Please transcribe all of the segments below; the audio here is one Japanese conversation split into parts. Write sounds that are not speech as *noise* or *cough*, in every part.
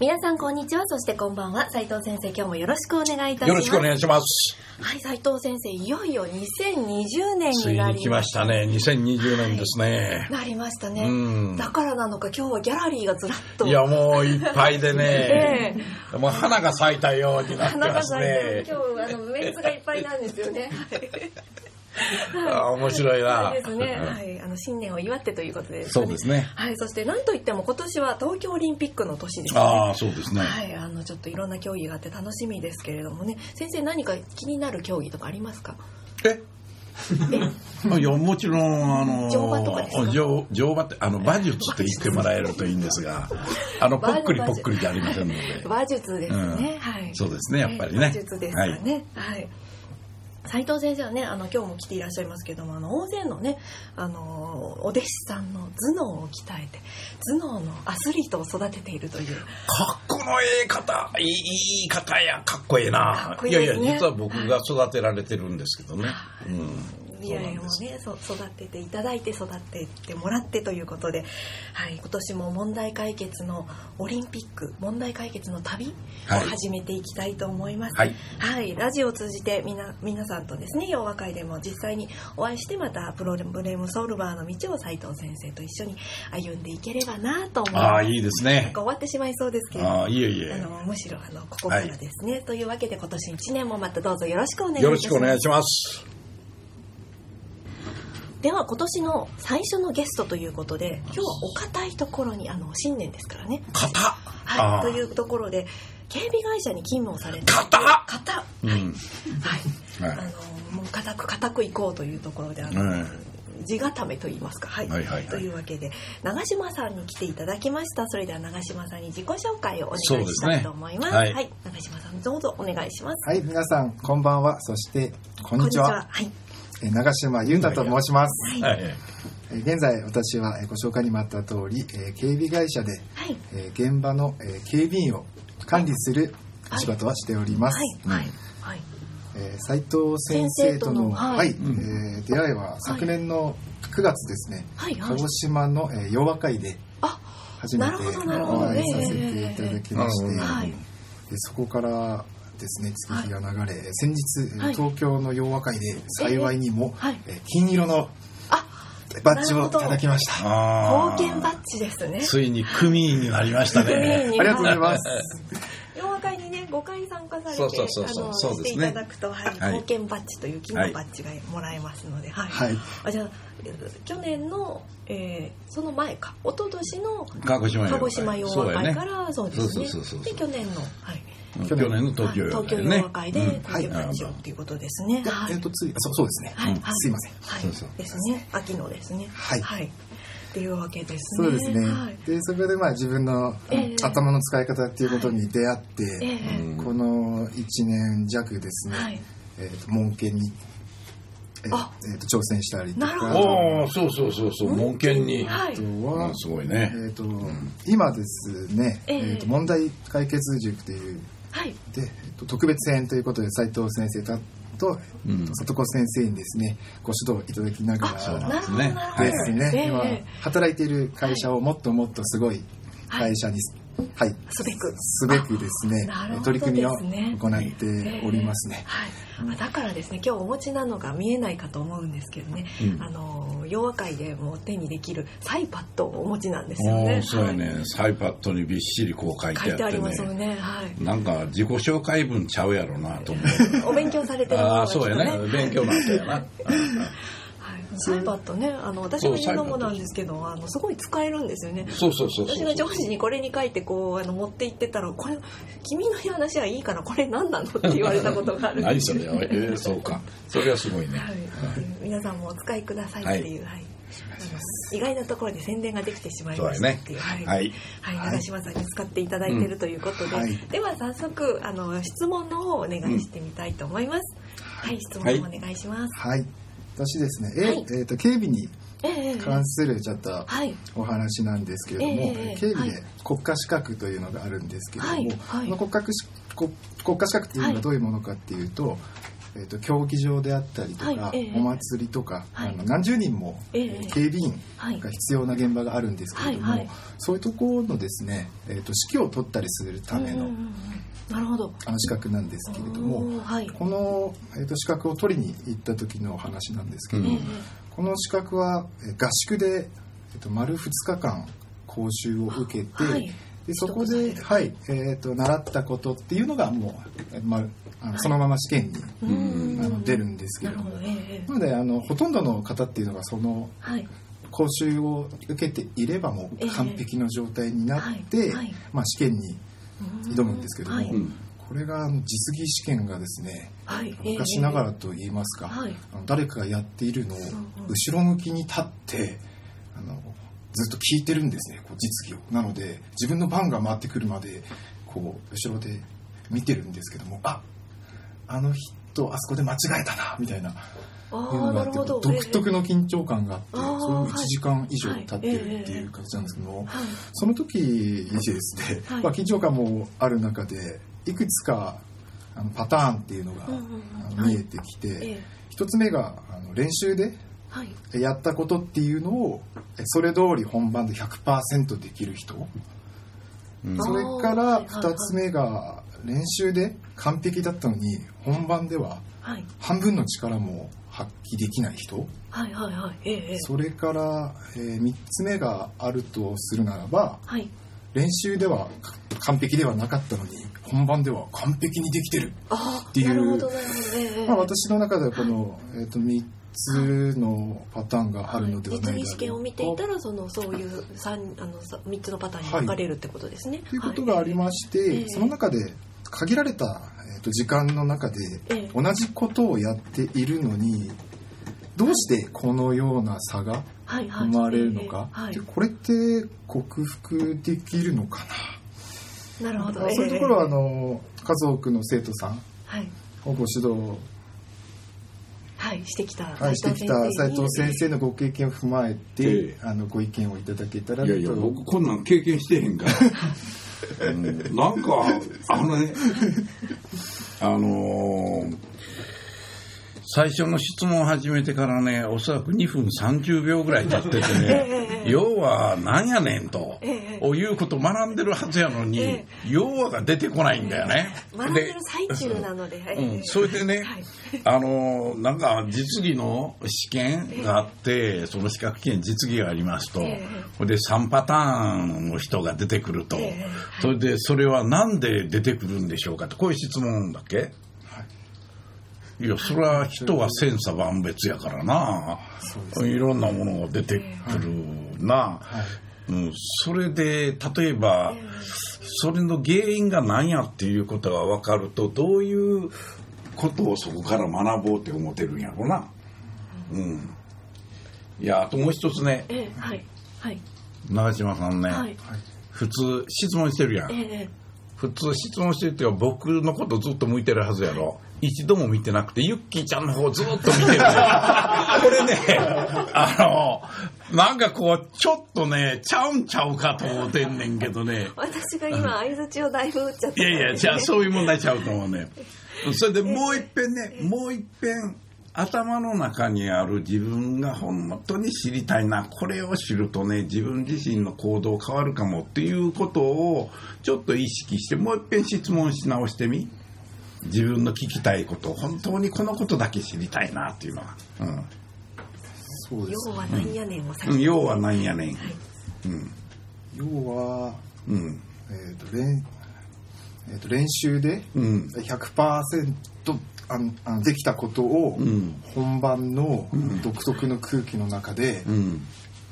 皆さんこんにちは。そしてこんばんは。斉藤先生今日もよろしくお願いいたします。よろしくお願いします。はい、斉藤先生、いよいよ2020年になりましたね。2020年ですね、なりましたね。うん。だからなのか、今日はギャラリーがずらっと。いやもういっぱいで *laughs* えね、もう花が咲いたようになって花がます咲いてね今日あのメンツがいっぱいなんですよね。*laughs* あ面白いな。ですね。*laughs* はい、あの新年を祝ってということで、そうですね。はい、そしてなんといっても今年は東京オリンピックの年ですね。ああそうですね、はい、あのちょっといろんな競技があって楽しみですけれどもね、先生何か気になる競技とかありますか？え？*laughs* いやもちろんあの乗馬とかですか？乗乗馬ってあの馬術って言ってもらえるといいんですがあのぽっくりぽっくりじゃありませんので。馬術ですね。うん。はい。そうですねやっぱりね。馬術ですかね。はい。斉藤先生はね、あの今日も来ていらっしゃいますけども、あの大勢のね、あのお弟子さんの頭脳を鍛えて、頭脳のアスリートを育てているという。かっこのええ方いいいい方や。かっこええかなっこいいね。やいや実は僕が育てられてるんですけどね、うんいやいやもうねそ育てていただいて育ててもらってということで、はい、今年も問題解決のオリンピック問題解決の旅をはい。始めていきたいと思います。はい、はい、ラジオを通じてみな皆さんとですね洋和会でも実際にお会いしてまたプロブレームソルバーの道を斉藤先生と一緒に歩んでいければなと思います。ああいいですなんねか終わってしまいそうですけれど。もああいえいえあのむしろあのここからですね、というわけで今年1年もまたどうぞよろしくお願いします。しくお願いしますでは今年の最初のゲストということで今日はお堅いところにあの新年ですからね。型はい、というところで警備会社に勤務をされて型型うん。はい、はい。あのもう固く固くいこうというところであの、うん地固めと言いますか、はい。はいはいはい。というわけで長嶋さんに来ていただきました。それでは長嶋さんに自己紹介をお願いしたいと思います。はい。はい、長嶋さんどうぞお願いします。はい、皆さん、こんばんは。そして、こんにちは。は。い。えー長島裕太と申します。はい。えー現在、私はえーご紹介にもあった通り、えー警備会社で、はい。えー現場のえー警備員を管理するお仕事をしております。斉藤先生とのはい。はい、えー出会いは昨年の9月ですね、鹿児島の、えー洋和会であ初めてお会いええさせていただきまして、そこからですね月日が流れ、先日、はい。東京の洋和会で幸いにも、はい。えー金色のあバッジをいただきました。あ貢献バッジですね。ついに組員になりましたね。にありがとうございます。洋和会にね5回参加されてそうそうそうそう。あのそうですね。していただくと、はいはい。貢献バッジという金のバッジがもらえますので、はい。はい。あじゃあ去年の、えーその前か一昨年の鹿児島鹿児島洋和会からそうですね。そうそうそうそう。で去年の、はい去年の東京はい。東京ね。洋和会でうん。貢献バッジをっていうことですね、ではい。えっ、とついそうそうですね、はい、はい、すいません。はい、そうそう。ですね。秋のですね。はい。はい、っていうわけですね。そうですね、はい。でそこでまあ自分のええ。頭の使い方っていうことに出会って、ええ。うん。この1年弱ですね、はい。えー、と門検に、えーあ。えーと挑戦したりとか。なるほど。おおそうそうそうそう。門検に。はい。あとは、うんすごいね。えー、と今ですね、ええ。えーと問題解決塾というはい。で、えーと特別編ということで斉藤先生とと,、うん。里子先生にですねご指導いただきながらですね、ええ今え。え働いている会社をもっともっとすごい。会社に、はい。すべく。すべくですね。あなるほど取り組みを行っておりますね。はい、あだからですね今日お持ちなのが見えないかと思うんですけどね、うん。あの洋和会でも手にできるサイパッドをお持ちなんですよおねーそうやはいね。サイパッドにびっしりこう書いて書いてあってますよね。ねはい。なんか自己紹介文ちゃうやろなと思う。*laughs* お勉強されてるものあがあそうやね勉強なんだよなはい、サイパッドね。あの私も言うのもなんですけどあのすごい使えるんですよね。そうそうそうそう私が上司にこれに書いてこうあの持って行ってたら「これ君の話はいいからこれ何なの?」って言われたことがある。何それえー、そうか。それはすごいね、はい、皆さんもお使いくださいっていう、はい。あの意外なところで宣伝ができてしまいましたっていうはい、はい。はい。はい。長嶋さんに使っていただいているということで、はい。では早速あの質問の方をお願いしてみたいと思います、はい。質問お願いします、はい私ですねえ、はい。えーと警備に関するちょっとはい。お話なんですけれども、ええはい。警備で国家資格というのがあるんですけれども、はい。はい。この国家資国国家資格というのはどういうものかっていうと,、えー、と競技場であったりとか、はい。ええお祭りとか、はい。あの何十人もええ警備員はい。が必要な現場があるんですけれども、はいはい。そういうところのですね、えー、と指揮を取ったりするための,、うんうんうんなるほど。あの資格なんですけれどもはい。この、えー、と資格を取りに行った時のお話なんですけれども、ええこの資格はえー合宿で、えっと丸2日間講習を受けて、はい。でそこで、はいえー、と習ったことっていうのがもう、えまあのはい。そのまま試験に、うん。あの出るんですけれどもほど。ええ。なのであのほとんどの方っていうのがそのはい。講習を受けていればもええ。う完璧の状態になって、まあ、試験に挑むんですけども、はい。うんこれが実技試験がですねはい。ええ昔ながらと言いますか、はい。誰かがやっているのを後ろ向きに立ってあのずっと聞いてるんですねこう実技を。なので自分の番が回ってくるまでこう後ろで見てるんですけどもああの人あそこで間違えたなみたいな。あいうあのがあってなるほど。独特の緊張感があってあーそれも1時間以上はい経ってるっていう形なんですけどもはい。その時にですね、はい。まあ、緊張感もある中でいくつかあのパターンっていうのが見えてきて、ええ。一つ目があの練習ではい。やったことっていうのをえそれ通り本番で100%できる人。うん。それからはいはいはい。2つ目が練習で完璧だったのに本番でははい。半分の力も発揮できない人？はいはいはい。それから、え3つ目があるとするならばはい。練習ではか完璧ではなかったのに本番では完璧にできてる、ああていう。ええまあ、私の中ではこの、えー、と3つのパターンがあるのではないだろう実技試験を見てい。たらそのそうい。う三あのさ三つのパターンに分かれるってことですね。とい。うことがありまして、ええその中で限られた、えー、と時間の中でええ。同じことをやっているのにどうしてこのような差がはいはい。生まれるのか、ええ。はい。でこれって克服できるのかな？るほど。な、そういうところはあの数多くの生徒さんはい。をご指導、はいしてきたはい、してきた斉藤先生のご経験を踏まえて、ええ。あのご意見をいただけたらいやいや、と僕こんなん経験してへんから。*laughs* うん。なんか、あのね、あのー最初の質問を始めてからね、おそらく2分30秒ぐらい経っててね、要は何やねんと、ええおいうこと学んでるはずやのに、え要はが出てこないんだよね。学んでる最中なので。ええ。うん、それでね、はい。あのなんか実技の試験があって、その資格試験実技がありますと、ええ。これで3パターンの人が出てくると、ええ。それでそれはなんで出てくるんでしょうかとこういう質問だっけ？いやそれは人は千差万別やからな、そうですいろんなものが出てくるな、はい。うん、それで例えば、それの原因が何やっていうことが分かるとどういうことをそこから学ぼうって思ってるんやろな。うん。いやあともう一つね。ええはい。はい。長嶋さんね、はい。普通質問してるやん。ええ普通質問してるっていうか僕のことずっと向いてるはずやろ。一度も見てなくて、ユッキーちゃんの方ずっと見てる。*laughs* これね、あの、なんかこう、ちょっとね、ちゃうんちゃうかと思ってんねんけどね。私が今相づちをだいぶ打っちゃった。いやいや、じゃあそういう問題ちゃうと思うね。それでもう一遍ね、もう一遍、頭の中にある自分が本当に知りたいな、これを知るとね、自分自身の行動変わるかもっていうことをちょっと意識して、もう一遍質問し直してみ。自分の聞きたいこと、本当にこのことだけ知りたいなっていうのは。そうです要はなんやねんを先うん。に要はなんやねん。うん。要は、うん。えーと練えーと練習でうん。100%あのあのできたことをうん。本番の独特の空気の中でうん。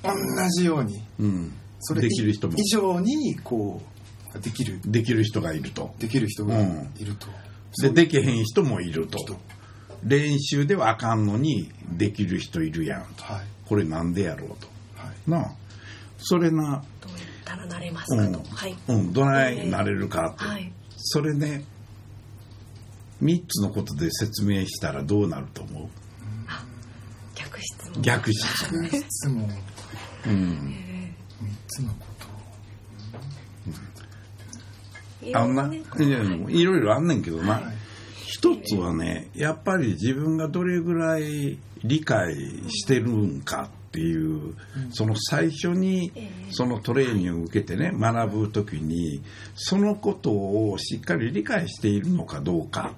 同じようにうん。それできる人も以上にこうできるできる人がいると。できる人がいると、で、できへん人もいると。練習ではあかんのに、できる人いるやんと。はいこれなんでやろうと。はいなあそれなどうやったらなれますうんかと、はい、うん、どないなれるかって、はいそれね3つのことで説明したらどうなると思う？逆質問。逆質問。質問うん。3つのこと。あんな、ねいやいろいろあんねんけどな、はい。一つはねやっぱり自分がどれぐらい理解してるんかっていう、その最初にええ。そのトレーニングを受けてね学ぶ時にそのことをしっかり理解しているのかどうか、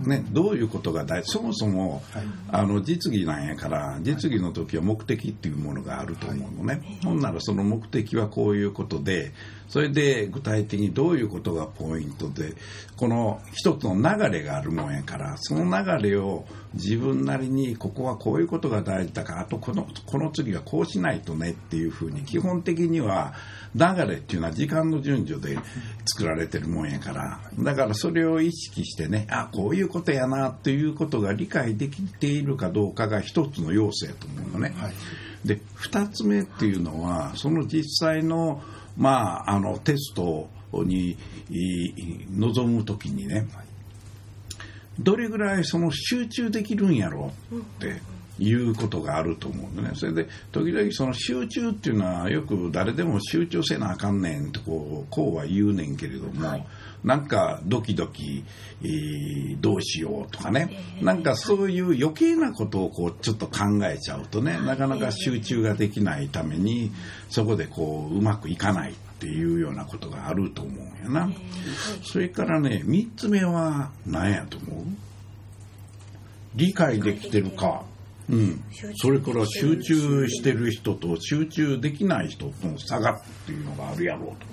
ね、どういうことが大事そもそも、はい。あの実技なんやから実技の時は目的っていうものがあると思うのね、ほんならその目的はこういうことでそれで具体的にどういうことがポイントでこの一つの流れがあるもんやからその流れを自分なりにここはこういうことが大事だからあとこのこの次はこうしないとねっていうふうに基本的には流れっていうのは時間の順序で作られてるもんやからだからそれを意識してねあこういうことやなっていうことが理解できているかどうかが一つの要素やと思うのね。はいで2つ目っていうのはその実際の,、まあ、あのテストにい臨む時にねどれぐらいその集中できるんやろうっていうことがあると思うのね。それで時々その集中っていうのはよく誰でも集中せなあかんねんってこうこうは言うねんけれども、なんかドキドキ、えーどうしようとかね、なんかそういう余計なことをこうちょっと考えちゃうとね、なかなか集中ができないためにそこでこううまくいかないっていうようなことがあると思うんやな。それからね3つ目は何やと思う？理解できてるか。うんそれから集中してる人と集中できない人との差がっていうのがあるやろうと。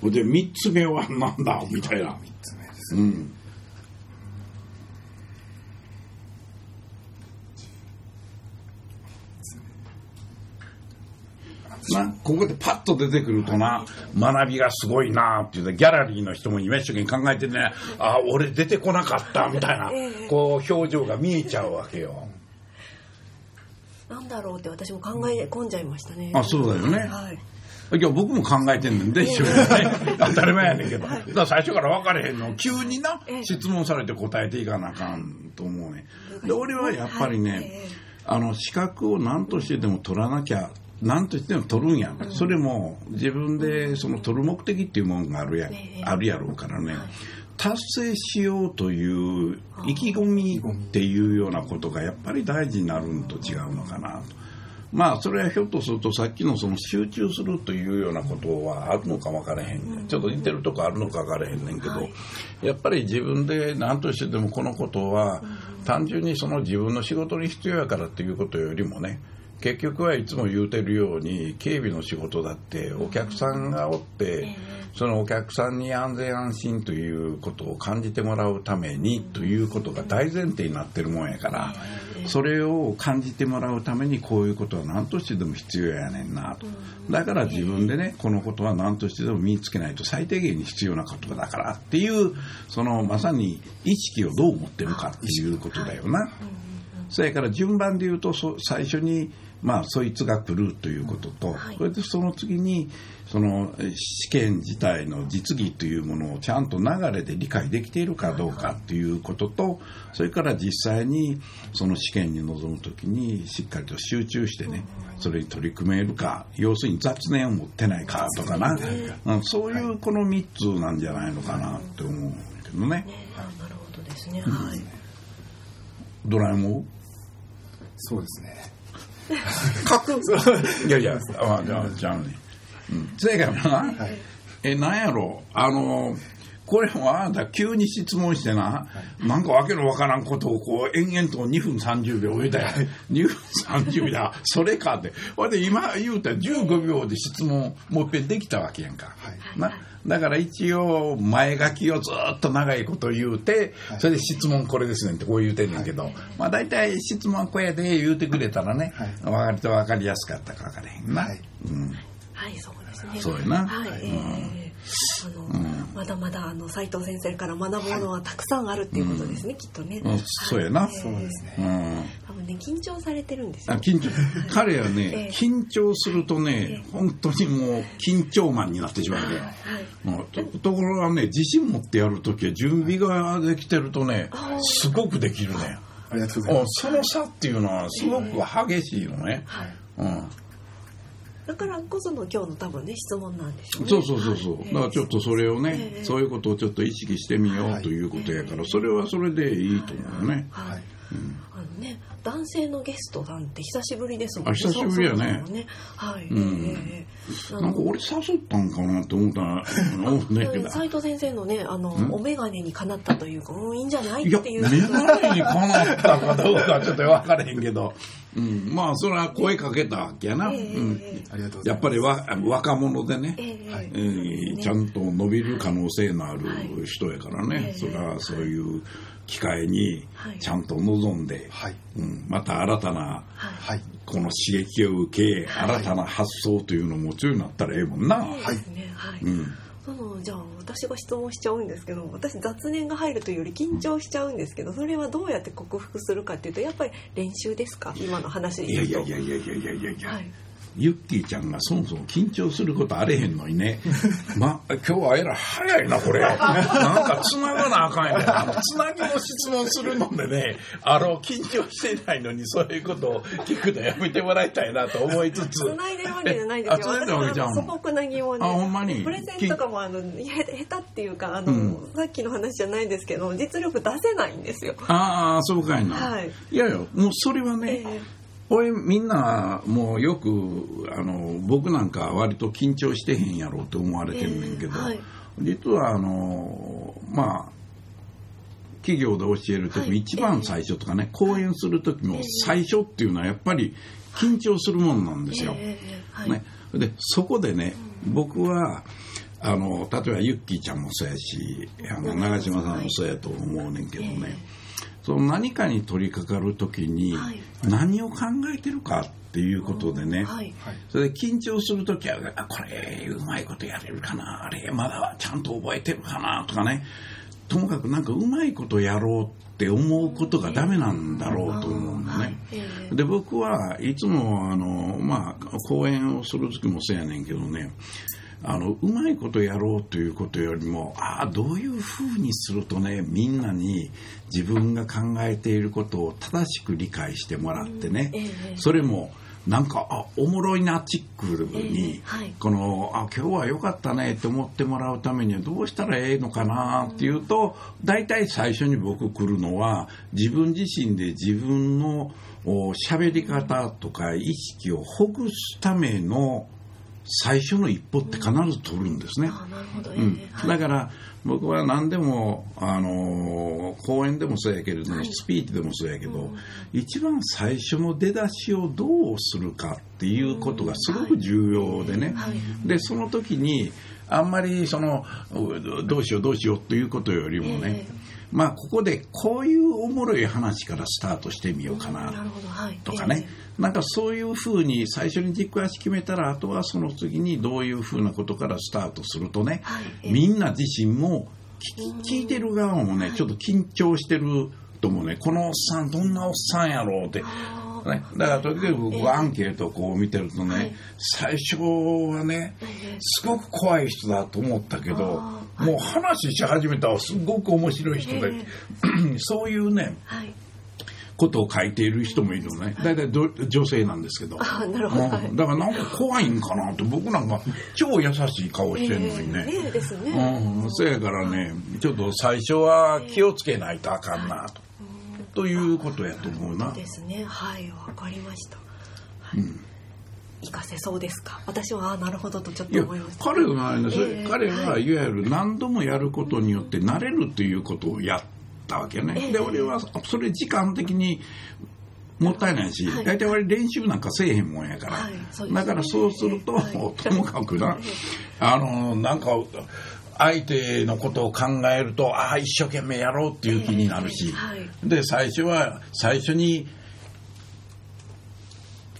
それで3つ目はなんだ？みたいな。3つ目ですうん。な、ここでパッと出てくるとな、学びがすごいなって言って、ギャラリーの人も今一生懸命考えてね、あ、俺出てこなかったみたいな、こう表情が見えちゃうわけよ。だろうって私も考え込んじゃいましたねあそうだよねはいいや、僕も考えてんねんで、一緒にね。当たり前やねんけど。だから最初から分かれへんの。急になええ、質問されて答えていかなあかんと思うね。で、俺はやっぱりはいねええ、あの、資格を何としてでも取らなきゃ、何としても取るんや。それも自分でその取る目的っていうもんがあるやええあるやろうからね。達成しようという意気込みっていうようなことがやっぱり大事になるんと違うのかなと。まあそれはひょっとするとさっきのその集中するというようなことはあるのか分からへんねん。ちょっと似てるとこあるのか分からへんねんけど、やっぱり自分で何としてでもこのことは単純にその自分の仕事に必要やからっていうことよりもね結局はいつも言うてるように警備の仕事だってお客さんがおってそのお客さんに安全安心ということを感じてもらうためにということが大前提になってるもんやからそれを感じてもらうためにこういうことは何としてでも必要やねんなと。だから自分でねこのことは何としてでも身につけないと最低限に必要なことだからっていうそのまさに意識をどう持ってるかっていうことだよな。それから順番で言うとそ最初にまあそいつが来るということと、はい。それでその次にそのえ試験自体の実技というものをちゃんと流れで理解できているかどうかということとそれから実際にその試験に臨む時にしっかりと集中してねそれに取り組めるか要するに雑念を持ってないかとかな、うん、そういうこの3つなんじゃないのかなって思うんだけどね。あなるほどですね。はい。ドラえもん？そうですね書くいやいや、あじゃあ、じゃあね。うん。せやからな、え、なんやろ、あの、これはあなた急に質問してな、なんかわけのわからんことをこう延々と2分30秒言うたや、2分30秒だ、それかって。ほいで今言うたら15秒で質問もう一遍できたわけやんか。なだから一応前書きをずっと長いこと言うて、それで質問これですねんってこう言うてんねんけど、まあ大体質問こやで言うてくれたらね、はい。割と分かりやすかったか分からへんな。はい。うん。はいそうですね。そうやな。はい。ええあの、まだまだあの斉藤先生から学ぶものはたくさんあるっていうことですね、きっとね。うん。そうやな。ええそうですね。うんね緊張されてるんですよ。あ緊張。*laughs* 彼はえねえ緊張するとね本当にもう緊張マンになってしまうね。はい。うんとところがね自信持ってやるときは準備ができてるとねすごくできるね。ありがとうございあます。その差っていうのはすごく激しいのね、はい。うん、だからこその今日の多分ね質問なんでしょうね。そうそうそうそう、はい。だからちょっとそれをね、ええ。そういうことをちょっと意識してみようということやから、それはそれでいいと思うよね、はい。はいあのね、男性のゲストさんって久しぶりですもんあ久しぶりやね。ね。はい。うん。ええ。なんか俺誘ったんかなって思ったら思 *laughs* うねん。けど斉藤先生のね、あの、ん？お眼鏡にかなったというか、うん、いいんじゃない？いやっていう。目の前にかなったかどうかはちょっと分からへん。けど、*laughs* うん、まあそれは声かけたわけやな、ええうん、ありがとうございます。やっぱりわ若者でね、えーちゃんと伸びる可能性のある人やからね、はい。それはそういう機会にはい。ちゃんと臨んで、はい。うん、また新たなはい。はい。この刺激を受け、はい。新たな発想というのを持つようになったらええもんな。はい。うん、そのじゃあ私が質問しちゃうんですけど私雑念が入るというより緊張しちゃうんですけどそれはどうやって克服するかっていうとやっぱり練習ですか？今の話でいやいやいやいやいやいやいや、はいユッキーちゃんがそもそも緊張することあれへんのにね、*laughs* ま、今日はえらい早いな、これ。*laughs* なんか繋がなあかんやねあの、つなぎの質問するのでね、あの、緊張してないのにそういうことを聞くのやめてもらいたいなと思いつつ。繋いでるわけじゃないんですよ。あ繋いでるわけじゃん素朴な疑問で。あほんまにプレゼンとかもあのへ下手っていうかあの、うんさっきの話じゃないですけど実力出せないんですよ。ああ、そうかいな。はいいやいや、もうそれはね、ええ俺みんなもうよくあの僕なんか割と緊張してへんやろうと思われてんねんけど、ええはい。実はあのまあ企業で教える時もはい。一番最初とかね、講演する時も最初っていうのはやっぱり緊張するもんなんですよ。ええええはい。ね、でそこでね僕はあの例えばユッキーちゃんもそうやしあの長嶋さんもそうやと思うねんけどね、その何かに取り掛かる時にはい。何を考えてるかっていうことでね、それで緊張する時はあこれうまいことやれるかな。あれまだちゃんと覚えてるかなとかねともかくなんかうまいことやろうって思うことがダメなんだろうと思うのね。ええで僕はいつもあの、まあ、講演をする時もそうやねんけどね。あのうまいことやろうということよりもああどういうふうにするとねみんなに自分が考えていることを正しく理解してもらってね、ええ。それもなんかあおもろいなチックえに、えはい。このあ今日は良かったねって思ってもらうためにはどうしたらええのかなっていうと大体最初に僕来るのは自分自身で自分のお喋り方とか意識をほぐすための最初の一歩って必ず取るんですね。うん、はい。だから僕は何でも、あのー講演でもそうやけれども、はい。スピーチでもそうやけど、うん。一番最初の出だしをどうするかっていうことがすごく重要でね、はい。でその時にあんまりそのうどうしようどうしようということよりもね、えまあここでこういうおもろい話からスタートしてみようかななるほど。はい。とかね、なんかそういうふうに最初に軸足決めたらあとはその次にどういうふうなことからスタートするとね、はい。ええ。みんな自身も聞き聞いてる側もねちょっと緊張してると思うねこのおっさんどんなおっさんやろうって。ね、だから時々僕はアンケートをこう見てるとね、はい。最初はねええすごく怖い人だと思ったけどもう話し始めたらすごく面白い人で、*clears throat* そういうねはい。ことを書いている人もいるのね。大体ど女性なんですけど、あなるほど。だからなんか怖いんかなって僕なんか超優しい顔してるのにね、ええねえですね、うん、そやからねちょっと最初は気をつけないとあかんなと、ということやと思うな。ですね。はいわかりました、はい。活かせそうですか？私はあなるほどとちょっと思いました。彼はええ彼はい。わゆる何度もやることによって慣れるということをやったわけね、ええ。で俺はそれ時間的にもったいないし、はい。大体俺練習なんかせえへんもんやから、はい。だからそうすると、はい。ともかくなあのなんか相手のことを考えるとああ一生懸命やろうっていう気になるし、ええはい。で最初は最初に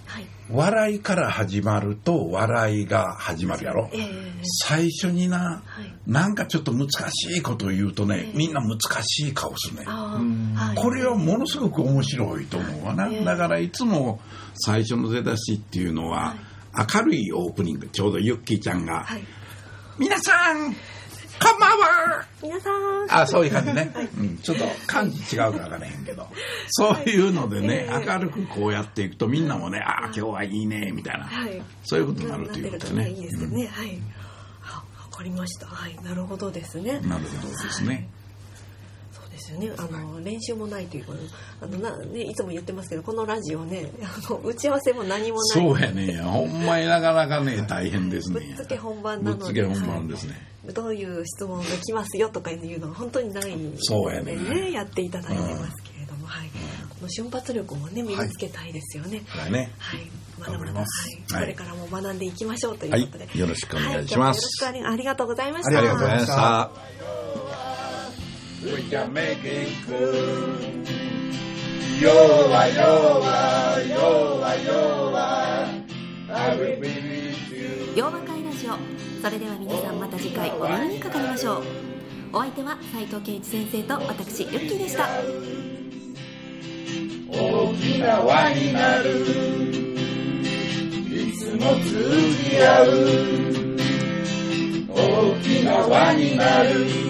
はい。笑いから始まると笑いが始まるやろ。ええ。最初にな、はい。なんかちょっと難しいことを言うとね、ええ。みんな難しい顔するね。これはものすごく面白いと思うわな。ええ。だからいつも最初の出だしっていうのは、明るいオープニング、ちょうどユッキーちゃんが、はい。皆さん、こんばんは。皆さん。あ、そういう感じね。うん、ちょっと感じ違うかわからへんけど。そういうのでね、はい。明るくこうやっていくとみんなもね、ああ、今日はいいね、みたいな。はい。そういうことになるということでね。いいですよね、はわかりました。はい。なるほどですね。うんなるほどですね。ですよね。あの練習もないというかあのな、ね、いつも言ってますけどこのラジオねあの打ち合わせも何もない。そうやね。ほんまになかなかね、大変ですね。ぶっつけ本番なので。ぶっつけ本番ですね。はい。どういう質問が来ますよとかいうのは本当にないのでそうやねや。っていただいてますけれども、はい、この瞬発力もね身につけたいですよね。はいね。はい、まだまだ、はい、はい。これからも学んでいきましょうといはいうことで、。よろしくお願いします。よろしくありがとうございました。ありがとうございました We can make it good. I will be with you. 洋和会ラジオ。それでは皆さんまた次回お耳にかかりましょう。お相手は斉藤圭一先生と私ユッキーでした。大きな輪になる。いつも通じ合う。大きな輪になる